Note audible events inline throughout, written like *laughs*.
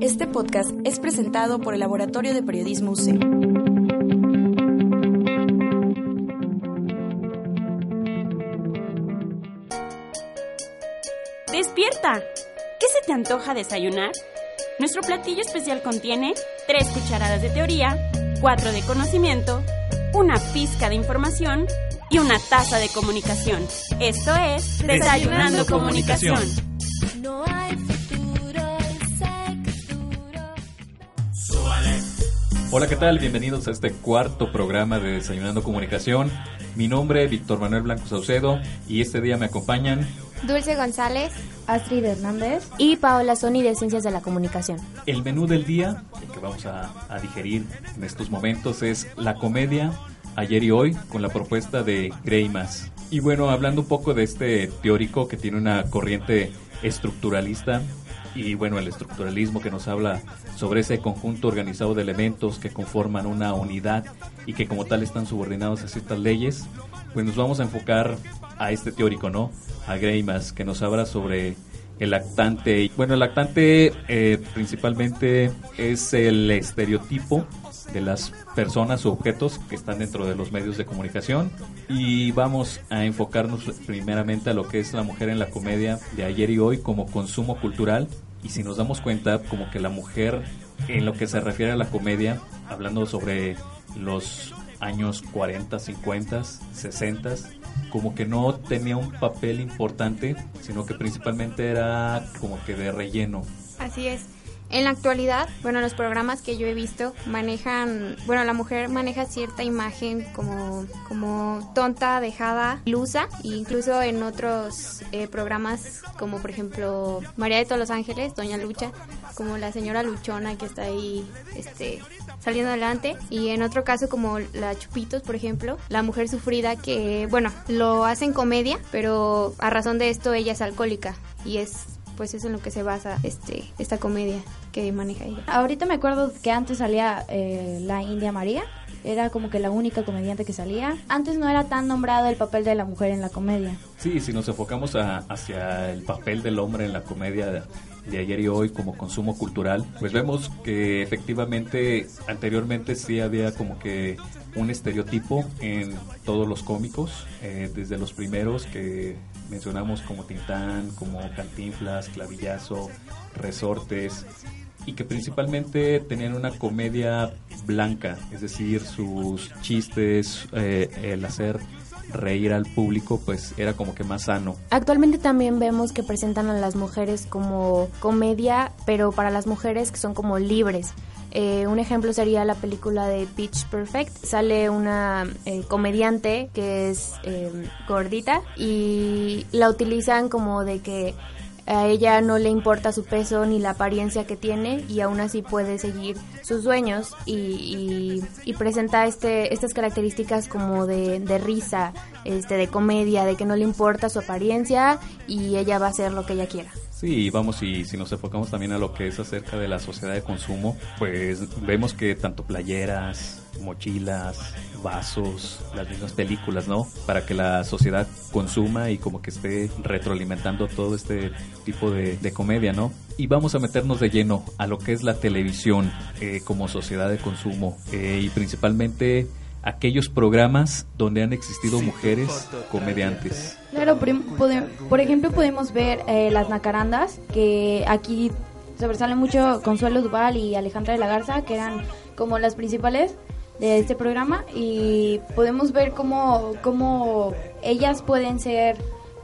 Este podcast es presentado por el Laboratorio de Periodismo UC. ¡Despierta! ¿Qué se te antoja desayunar? Nuestro platillo especial contiene 3 cucharadas de teoría, 4 de conocimiento, una pizca de información y una taza de comunicación. Esto es Desayunando, Comunicación. No hay futuro, Hola, ¿qué tal? Bienvenidos a este cuarto programa de Desayunando Comunicación. Mi nombre es Víctor Manuel Blanco Saucedo y este día me acompañan Dulce González, Astrid Hernández y Paola Sony de Ciencias de la Comunicación. El menú del día, el que vamos a, a digerir en estos momentos, es la comedia ayer y hoy con la propuesta de Greimas. Y bueno, hablando un poco de este teórico que tiene una corriente estructuralista y bueno, el estructuralismo que nos habla sobre ese conjunto organizado de elementos que conforman una unidad y que como tal están subordinados a ciertas leyes, pues nos vamos a enfocar a este teórico, ¿no? A Greimas, que nos habla sobre el lactante. Bueno, el lactante eh, principalmente es el estereotipo de las personas o objetos que están dentro de los medios de comunicación. Y vamos a enfocarnos primeramente a lo que es la mujer en la comedia de ayer y hoy como consumo cultural. Y si nos damos cuenta como que la mujer en lo que se refiere a la comedia hablando sobre los años 40, 50, 60 como que no tenía un papel importante sino que principalmente era como que de relleno. Así es. En la actualidad, bueno, los programas que yo he visto manejan, bueno, la mujer maneja cierta imagen como, como tonta, dejada, ilusa, e incluso en otros eh, programas como por ejemplo María de todos los Ángeles, Doña Lucha, como la señora Luchona que está ahí, este, saliendo adelante, y en otro caso como la Chupitos, por ejemplo, la mujer sufrida que, bueno, lo hacen comedia, pero a razón de esto ella es alcohólica y es pues es en lo que se basa este esta comedia que maneja ella. Ahorita me acuerdo que antes salía eh, la India María, era como que la única comediante que salía. Antes no era tan nombrado el papel de la mujer en la comedia. Sí, si nos enfocamos a- hacia el papel del hombre en la comedia de, ayer y hoy como consumo cultural, pues vemos que efectivamente anteriormente sí había como que un estereotipo en todos los cómicos, eh, desde los primeros que mencionamos como Tintán, como Cantinflas, Clavillazo, Resortes, y que principalmente tenían una comedia blanca, es decir, sus chistes, eh, el hacer reír al público, pues era como que más sano. Actualmente también vemos que presentan a las mujeres como comedia, pero para las mujeres que son como libres. Eh, un ejemplo sería la película de Pitch Perfect. Sale una eh, comediante que es eh, gordita y la utilizan como de que a ella no le importa su peso ni la apariencia que tiene y aún así puede seguir sus sueños y, y- y presenta este, estas características como de, de risa, este, de comedia, de que no le importa su apariencia y ella va a hacer lo que ella quiera. Sí, vamos, y si nos enfocamos también a lo que es acerca de la sociedad de consumo, pues vemos que tanto playeras, mochilas, vasos, las mismas películas, ¿no? Para que la sociedad consuma y como que esté retroalimentando todo este tipo de, de comedia, ¿no? Y vamos a meternos de lleno a lo que es la televisión eh, como sociedad de consumo eh, y principalmente aquellos programas donde han existido mujeres comediantes. Claro, por ejemplo podemos ver eh, las nacarandas, que aquí sobresalen mucho Consuelo Duval y Alejandra de la Garza, que eran como las principales de este programa, y podemos ver cómo, cómo ellas pueden ser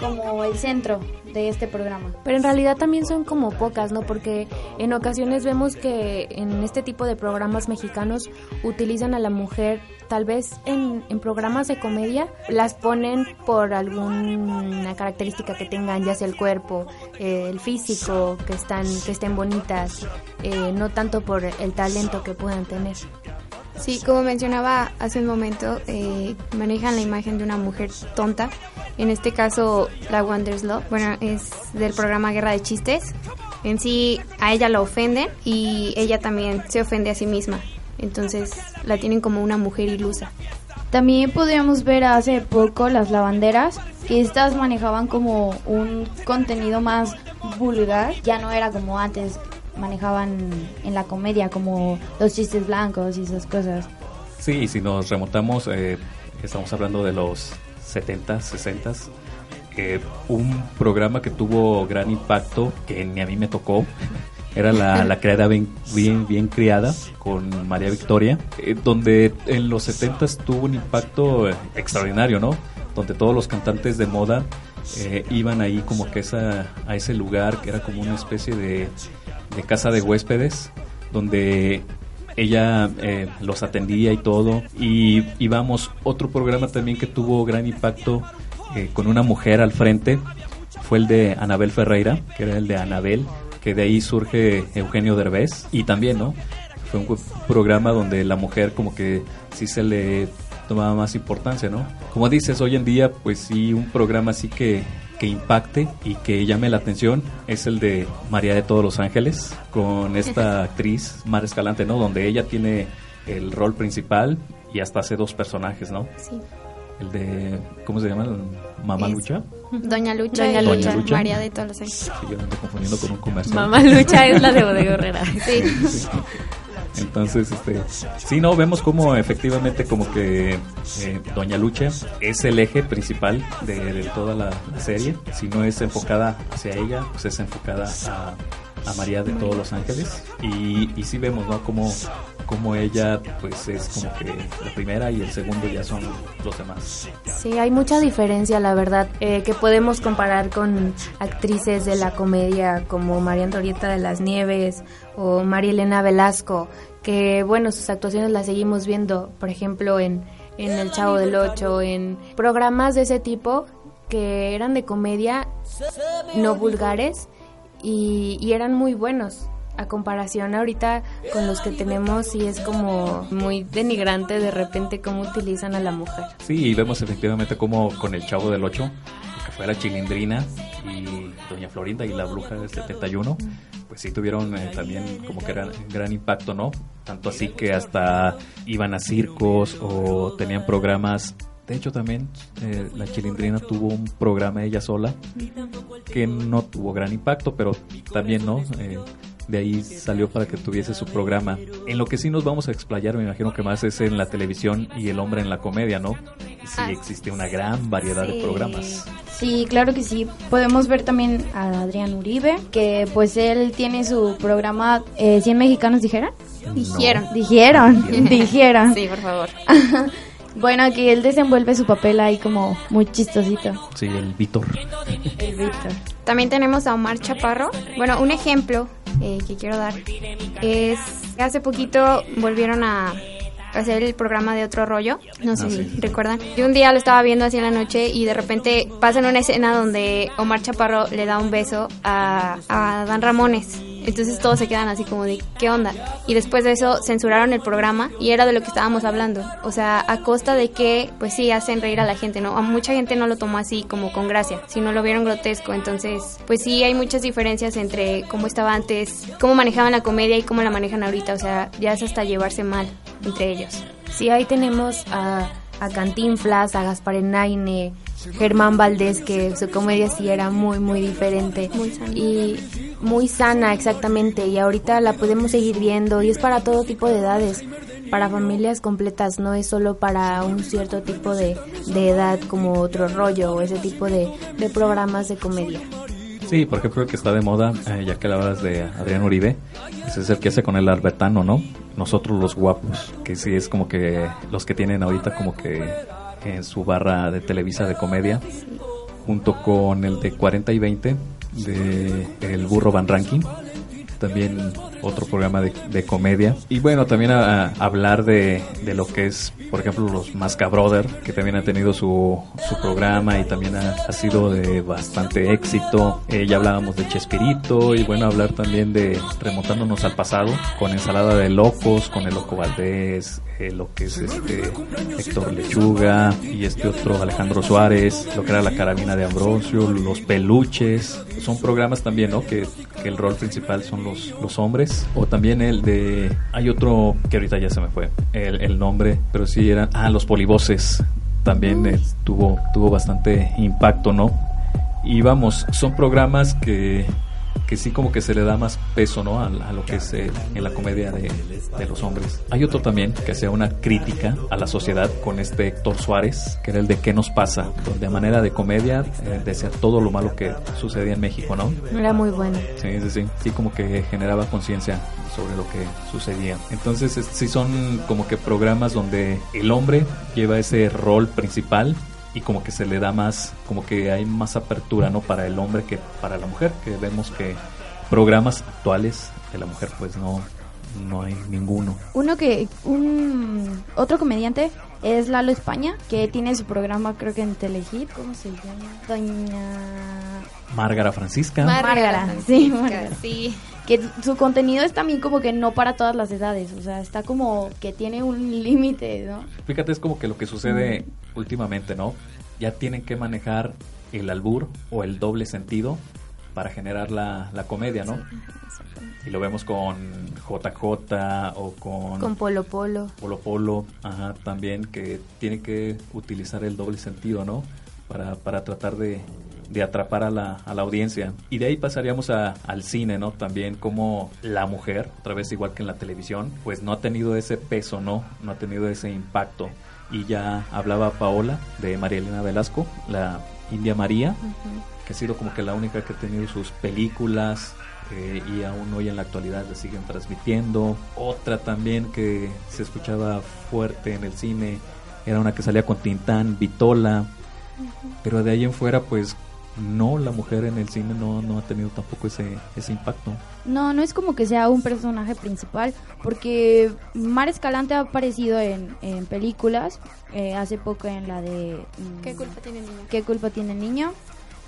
como el centro de este programa. Pero en realidad también son como pocas, ¿no? Porque en ocasiones vemos que en este tipo de programas mexicanos utilizan a la mujer, tal vez en, en programas de comedia, las ponen por alguna característica que tengan, ya sea el cuerpo, eh, el físico, que, están, que estén bonitas, eh, no tanto por el talento que puedan tener. Sí, como mencionaba hace un momento, eh, manejan la imagen de una mujer tonta. En este caso, la Wonder's bueno, es del programa Guerra de Chistes. En sí, a ella la ofenden y ella también se ofende a sí misma. Entonces, la tienen como una mujer ilusa. También podríamos ver hace poco las lavanderas, que estas manejaban como un contenido más vulgar. Ya no era como antes, manejaban en la comedia como los chistes blancos y esas cosas. Sí, si nos remontamos, eh, estamos hablando de los 70, 60, eh, un programa que tuvo gran impacto, que ni a mí me tocó, *laughs* era la, la criada bien, bien, bien criada con María Victoria, eh, donde en los 70 tuvo un impacto extraordinario, ¿no? Donde todos los cantantes de moda eh, iban ahí como que esa, a ese lugar que era como una especie de, de casa de huéspedes, donde ella eh, los atendía y todo. Y, y vamos, otro programa también que tuvo gran impacto eh, con una mujer al frente fue el de Anabel Ferreira, que era el de Anabel, que de ahí surge Eugenio Derbez. Y también, ¿no? Fue un programa donde la mujer como que sí se le tomaba más importancia, ¿no? Como dices, hoy en día, pues sí, un programa así que, que impacte y que llame la atención es el de María de Todos los Ángeles, con esta *laughs* actriz, Mar Escalante, ¿no? Donde ella tiene el rol principal y hasta hace dos personajes, ¿no? Sí. El de, ¿cómo se llama? Mamá Es- Lucha. Doña Lucha Doña Lucha. Lucha. María de todos los Ángeles. Sí, yo me ando confundiendo con un comercial. Mamá Lucha es la de Bodega Herrera. Sí. Entonces, este, sí, no, vemos como efectivamente como que eh, Doña Lucha es el eje principal de, toda la, la serie. Si no es enfocada hacia ella, pues es enfocada a, a María de todos los ángeles. Y, y sí vemos, ¿no? Como, como ella, pues es como que la primera y el segundo ya son los demás. Sí, hay mucha diferencia, la verdad, eh, que podemos comparar con actrices de la comedia como María Antonieta de las Nieves o María Elena Velasco, que bueno, sus actuaciones las seguimos viendo, por ejemplo, en, en El Chavo del Ocho, en programas de ese tipo que eran de comedia no vulgares y, y eran muy buenos. A comparación ahorita con los que tenemos y es como muy denigrante de repente cómo utilizan a la mujer. Sí, y vemos efectivamente como con el Chavo del 8, que fue la Chilindrina y Doña Florinda y la Bruja del 71, pues sí tuvieron eh, también como que gran, gran impacto, ¿no? Tanto así que hasta iban a circos o tenían programas. De hecho, también eh, la Chilindrina tuvo un programa ella sola que no tuvo gran impacto, pero también, ¿no? Eh, de ahí salió para que tuviese su programa. En lo que sí nos vamos a explayar, me imagino que más es en la televisión y el hombre en la comedia, ¿no? Sí Ah. existe una gran variedad de programas. Sí, claro que sí. Podemos ver también a Adrián Uribe, que pues él tiene su programa eh, 100 mexicanos dijeron. Dijeron. Dijeron, dijeron. Sí, por favor. *laughs* Bueno, que él desenvuelve su papel ahí como muy chistosito. Sí, el Víctor. El Víctor. También tenemos a Omar Chaparro. Bueno, un ejemplo eh, que quiero dar es que hace poquito volvieron a hacer el programa de otro rollo. No sé Ah, si sí. recuerdan. Yo un día lo estaba viendo así en la noche y de repente pasan una escena donde Omar Chaparro le da un beso a, a Dan Ramones. Entonces todos se quedan así como de, ¿qué onda? Y después de eso censuraron el programa y era de lo que estábamos hablando. O sea, a costa de que, pues sí, hacen reír a la gente, ¿no? A mucha gente no lo tomó así como con gracia, sino lo vieron grotesco. Entonces, pues sí, hay muchas diferencias entre cómo estaba antes, cómo manejaban la comedia y cómo la manejan ahorita. O sea, ya es hasta llevarse mal entre ellos. Sí, ahí tenemos a, a Cantinflas, a Gaspar Enaine, Germán Valdés, que su comedia sí era muy, muy diferente. Muy. Y muy sana, exactamente. Y ahorita la podemos seguir viendo y es para todo tipo de edades, para familias completas, no es solo para un cierto tipo de, de edad como otro rollo o ese tipo de, de programas de comedia. Sí, por ejemplo, el que está de moda, eh, ya que hablas de Adrián Uribe, ese es el que hace con el Albertano, ¿no? Nosotros los guapos, que sí es como que los que tienen ahorita como que en su barra de Televisa de comedia, junto con el de 40 y 20 de El Burro Van Ranking también otro programa de, comedia. Y bueno, también a, hablar de, de, lo que es, por ejemplo, los Masca Brother, que también ha tenido su, su programa y también ha, ha sido de bastante éxito. Eh, ya hablábamos de Chespirito y bueno, hablar también de remontándonos al pasado con Ensalada de Locos, con el Loco Valdés, eh, lo que es este Héctor Lechuga y este otro Alejandro Suárez, lo que era la carabina de Ambrosio, los peluches. Son programas también, ¿no? Que, que el rol principal son los, los hombres. O también el de... Hay otro que ahorita ya se me fue el, el nombre, pero sí eran... Ah, los polivoces. También eh, tuvo, tuvo bastante impacto, ¿no? Y vamos, son programas que que sí como que se le da más peso ¿no? a, a lo que es eh, en la comedia de, de, los hombres. Hay otro también que hacía una crítica a la sociedad con este Héctor Suárez, que era el de ¿Qué nos pasa? Donde a manera de comedia eh, decía todo lo malo que sucedía en México, ¿no? Era muy bueno. Sí, sí, sí. Sí como que generaba conciencia sobre lo que sucedía. Entonces sí son como que programas donde el hombre lleva ese rol principal y como que se le da más, como que hay más apertura, ¿no? Para el hombre que para la mujer, que vemos que programas actuales de la mujer pues no, no hay ninguno. Uno que, un otro comediante es Lalo España, que tiene su programa creo que en Telehit, ¿cómo se llama? Doña... Márgara Francisca. Márgara, sí, Márgara. sí. Que su contenido es también como que no para todas las edades, o sea, está como que tiene un *laughs* límite, ¿no? Fíjate, es como que lo que sucede mm. últimamente, ¿no? Ya tienen que manejar el albur o el doble sentido para generar la, la comedia, ¿no? Y lo vemos con JJ o con... Con Polo Polo. Polo Polo, ajá, también que tiene que utilizar el doble sentido, ¿no? Para, para tratar de, de atrapar a la, a la, audiencia. Y de ahí pasaríamos a, al cine, ¿no? También como la mujer, otra vez igual que en la televisión, pues no ha tenido ese peso, ¿no? No ha tenido ese impacto. Y ya hablaba Paola de María Elena Velasco, la India María, uh -huh. que ha sido como que la única que ha tenido sus películas, eh, y aún hoy en la actualidad la siguen transmitiendo. Otra también que se escuchaba fuerte en el cine era una que salía con Tintán, Vitola, uh -huh. pero de ahí en fuera pues no, la mujer en el cine no, no ha tenido tampoco ese, ese impacto. No, no es como que sea un personaje principal, porque Mar Escalante ha aparecido en, en películas, eh, hace poco en la de... Mm, ¿Qué culpa tiene el niño? ¿Qué culpa tiene el niño?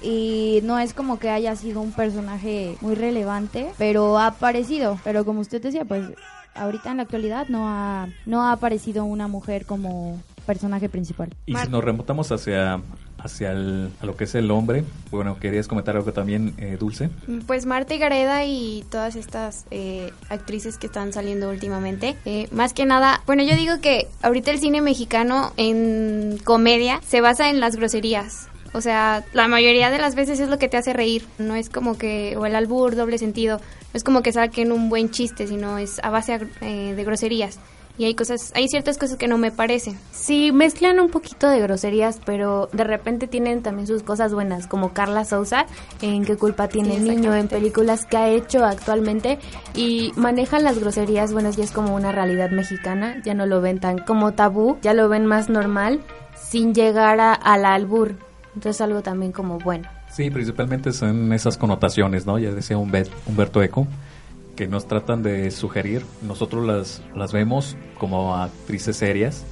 y no es como que haya sido un personaje muy relevante, pero ha aparecido. Pero como usted decía, pues ahorita en la actualidad no ha, no ha aparecido una mujer como personaje principal. Y si nos remontamos hacia hacia el, a lo que es el hombre, bueno, querías comentar algo también, eh, Dulce. Pues Marta y Gareda y todas estas eh, actrices que están saliendo últimamente, eh, más que nada, bueno, yo digo que ahorita el cine mexicano en comedia se basa en las groserías. O sea, la mayoría de las veces es lo que te hace reír. No es como que, o el albur, doble sentido, no es como que saquen un buen chiste, sino es a base eh, de groserías. Y hay cosas, hay ciertas cosas que no me parecen. Sí, mezclan un poquito de groserías, pero de repente tienen también sus cosas buenas, como Carla Souza, en qué culpa tiene el niño, en películas que ha hecho actualmente, y manejan las groserías, bueno, ya es como una realidad mexicana, ya no lo ven tan como tabú, ya lo ven más normal, sin llegar a, a la albur. Entonces algo también como bueno. Sí, principalmente son esas connotaciones, ¿no? Ya decía Humberto Eco, que nos tratan de sugerir. Nosotros las, las vemos como actrices serias.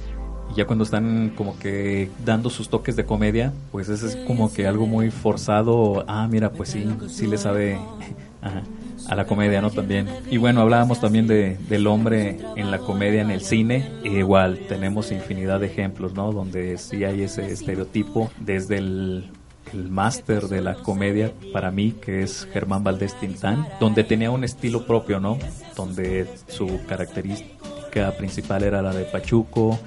Y ya cuando están como que dando sus toques de comedia, pues eso es como que algo muy forzado. Ah, mira, pues sí, sí le sabe *laughs* ajá, a la comedia, ¿no? También. Y bueno, hablábamos también de, del hombre en la comedia, en el cine. E igual, tenemos infinidad de ejemplos, ¿no? Donde sí hay ese estereotipo desde el el máster de la comedia para mí, que es Germán Valdés Tintán, donde tenía un estilo propio, ¿no? Donde su característica principal era la de Pachuco,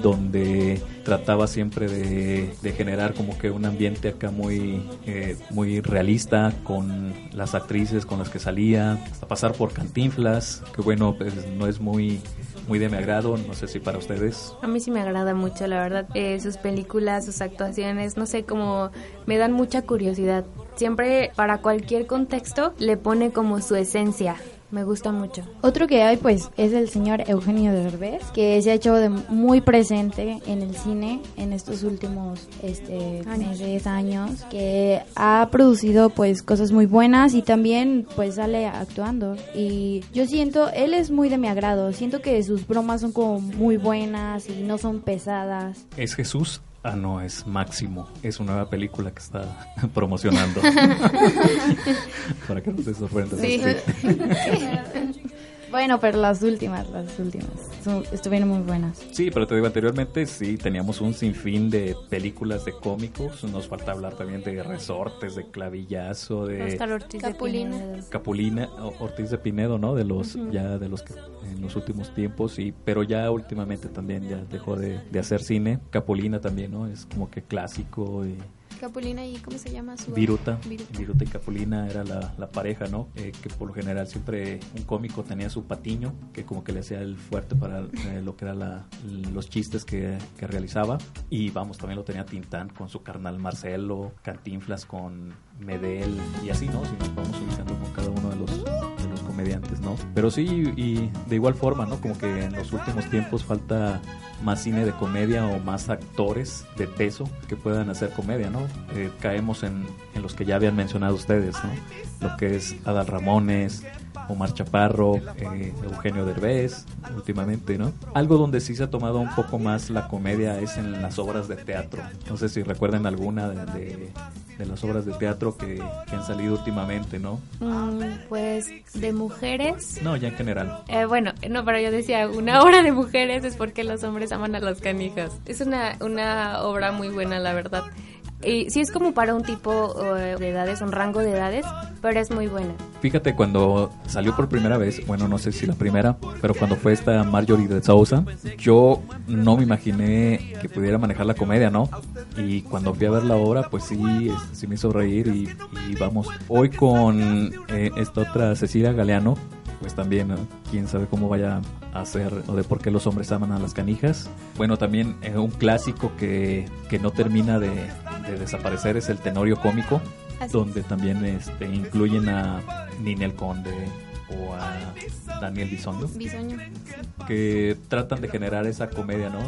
donde trataba siempre de, de, generar como que un ambiente acá muy, eh, muy realista con las actrices con las que salía, hasta pasar por Cantinflas, que bueno, pues no es muy muy de mi agrado, no sé si para ustedes. A mí sí me agrada mucho, la verdad, eh, sus películas, sus actuaciones, no sé, como me dan mucha curiosidad. Siempre para cualquier contexto le pone como su esencia. Me gusta mucho. Otro que hay pues es el señor Eugenio Derbez, que se ha hecho de muy presente en el cine en estos últimos este, meses, años, que ha producido pues cosas muy buenas y también pues sale actuando. Y yo siento, él es muy de mi agrado, siento que sus bromas son como muy buenas y no son pesadas. ¿Es Jesús? Ah, no, es Máximo. Es una nueva película que está *laughs* promocionando. *laughs* Para que no te sorprendas. Sí. Bueno, pero las últimas, las últimas, son- estuvieron muy buenas. Sí, pero te digo, anteriormente sí teníamos un sinfín de películas de cómicos. Nos falta hablar también de resortes, de clavillazo, de Oscar Ortiz Capulina. de Pinedo. Capulina, Ortiz de Pinedo, ¿no? De los, ya de los que en los últimos tiempos, sí, pero ya últimamente también ya dejó de, de hacer cine. Capulina también, ¿no? Es como que clásico y Capulina y ¿cómo se llama su Viruta, Viruta. Viruta y Capulina era la, la pareja, ¿no? Eh, que por lo general siempre un cómico tenía su patiño, que como que le hacía el fuerte para eh, lo que eran los chistes que, que realizaba. Y vamos, también lo tenía Tintán con su carnal Marcelo, Cantinflas con Medel y así, ¿no? Si nos vamos ubicando con cada uno de los, comediantes, ¿no? Pero sí, y de igual forma, ¿no? Como que en los últimos tiempos falta más cine de comedia o más actores de peso que puedan hacer comedia, ¿no? Eh, caemos en, en los que ya habían mencionado ustedes, ¿no? Lo que es Adal Ramones, Omar Chaparro, eh, Eugenio Derbez, últimamente, ¿no? Algo donde sí se ha tomado un poco más la comedia es en las obras de teatro. No sé si recuerdan alguna de- de las obras de teatro que, que han salido últimamente, ¿no? Mm, pues de mujeres. No, ya en general. Eh, bueno, no, pero yo decía, una obra de mujeres es porque los hombres aman a las canijas. Es una, una obra muy buena, la verdad. Y sí es como para un tipo eh, de edades, un rango de edades, pero es muy buena. Fíjate, cuando salió por primera vez, bueno, no sé si la primera, pero cuando fue esta Marjorie de Sousa, yo no me imaginé que pudiera manejar la comedia, ¿no? Y cuando fui a ver la obra, pues sí, este, sí me hizo reír y, y vamos. Hoy con eh, esta otra Cecilia Galeano, pues también, ¿no? quién sabe cómo vaya a ser o de por qué los hombres aman a las canijas. Bueno, también eh, un clásico que, que no termina de, de desaparecer es el tenorio cómico, Así donde también este, incluyen a Ninel Conde o a Daniel Bisoño, Bisoño. que tratan de generar esa comedia, ¿no?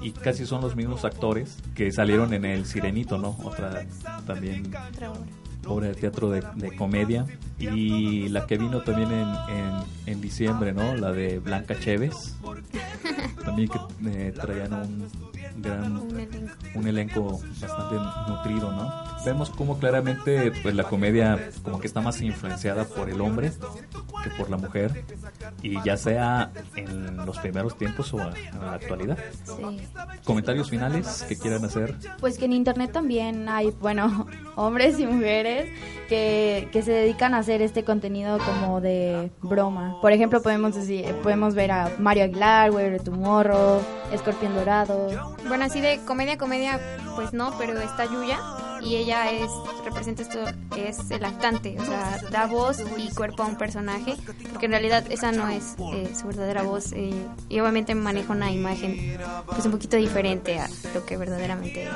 Y casi son los mismos actores que salieron en El Sirenito, ¿no? Otra también Otra obra. Obra de teatro de, de comedia y la que vino también en, en, en diciembre, ¿no? La de Blanca Chévez, *laughs* también que eh, traían un gran Un elenco. un elenco bastante nutrido, ¿no? Vemos como claramente pues la comedia como que está más influenciada por el hombre que por la mujer y ya sea en los primeros tiempos o en la actualidad. Sí. Comentarios finales que quieran hacer. Pues que en internet también hay, bueno, *laughs* hombres y mujeres que, que se dedican a hacer este contenido como de broma. Por ejemplo, podemos decir, podemos ver a Mario Aguilar, Weber Tomorrow, Escorpión Dorado. Bueno, así de comedia, comedia, pues no, pero está Yuya y ella es, representa esto, es el actante, o sea, da voz y cuerpo a un personaje, porque en realidad esa no es eh, su verdadera voz eh, y obviamente maneja una imagen pues un poquito diferente a lo que verdaderamente es.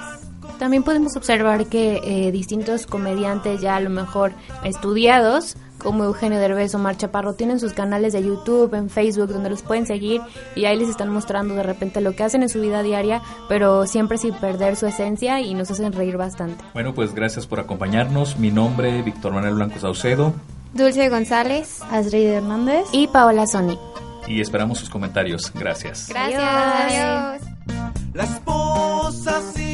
También podemos observar que eh, distintos comediantes ya a lo mejor estudiados, como Eugenio Derbez o Mar Chaparro, tienen sus canales de YouTube, en Facebook, donde los pueden seguir y ahí les están mostrando de repente lo que hacen en su vida diaria, pero siempre sin perder su esencia y nos hacen reír bastante. Bueno, pues gracias por acompañarnos. Mi nombre Víctor Manuel Blanco Saucedo Dulce González. Astrid Hernández. Y Paola Sony. y esperamos sus comentarios. Gracias. Gracias. Adiós. Adiós. La esposa si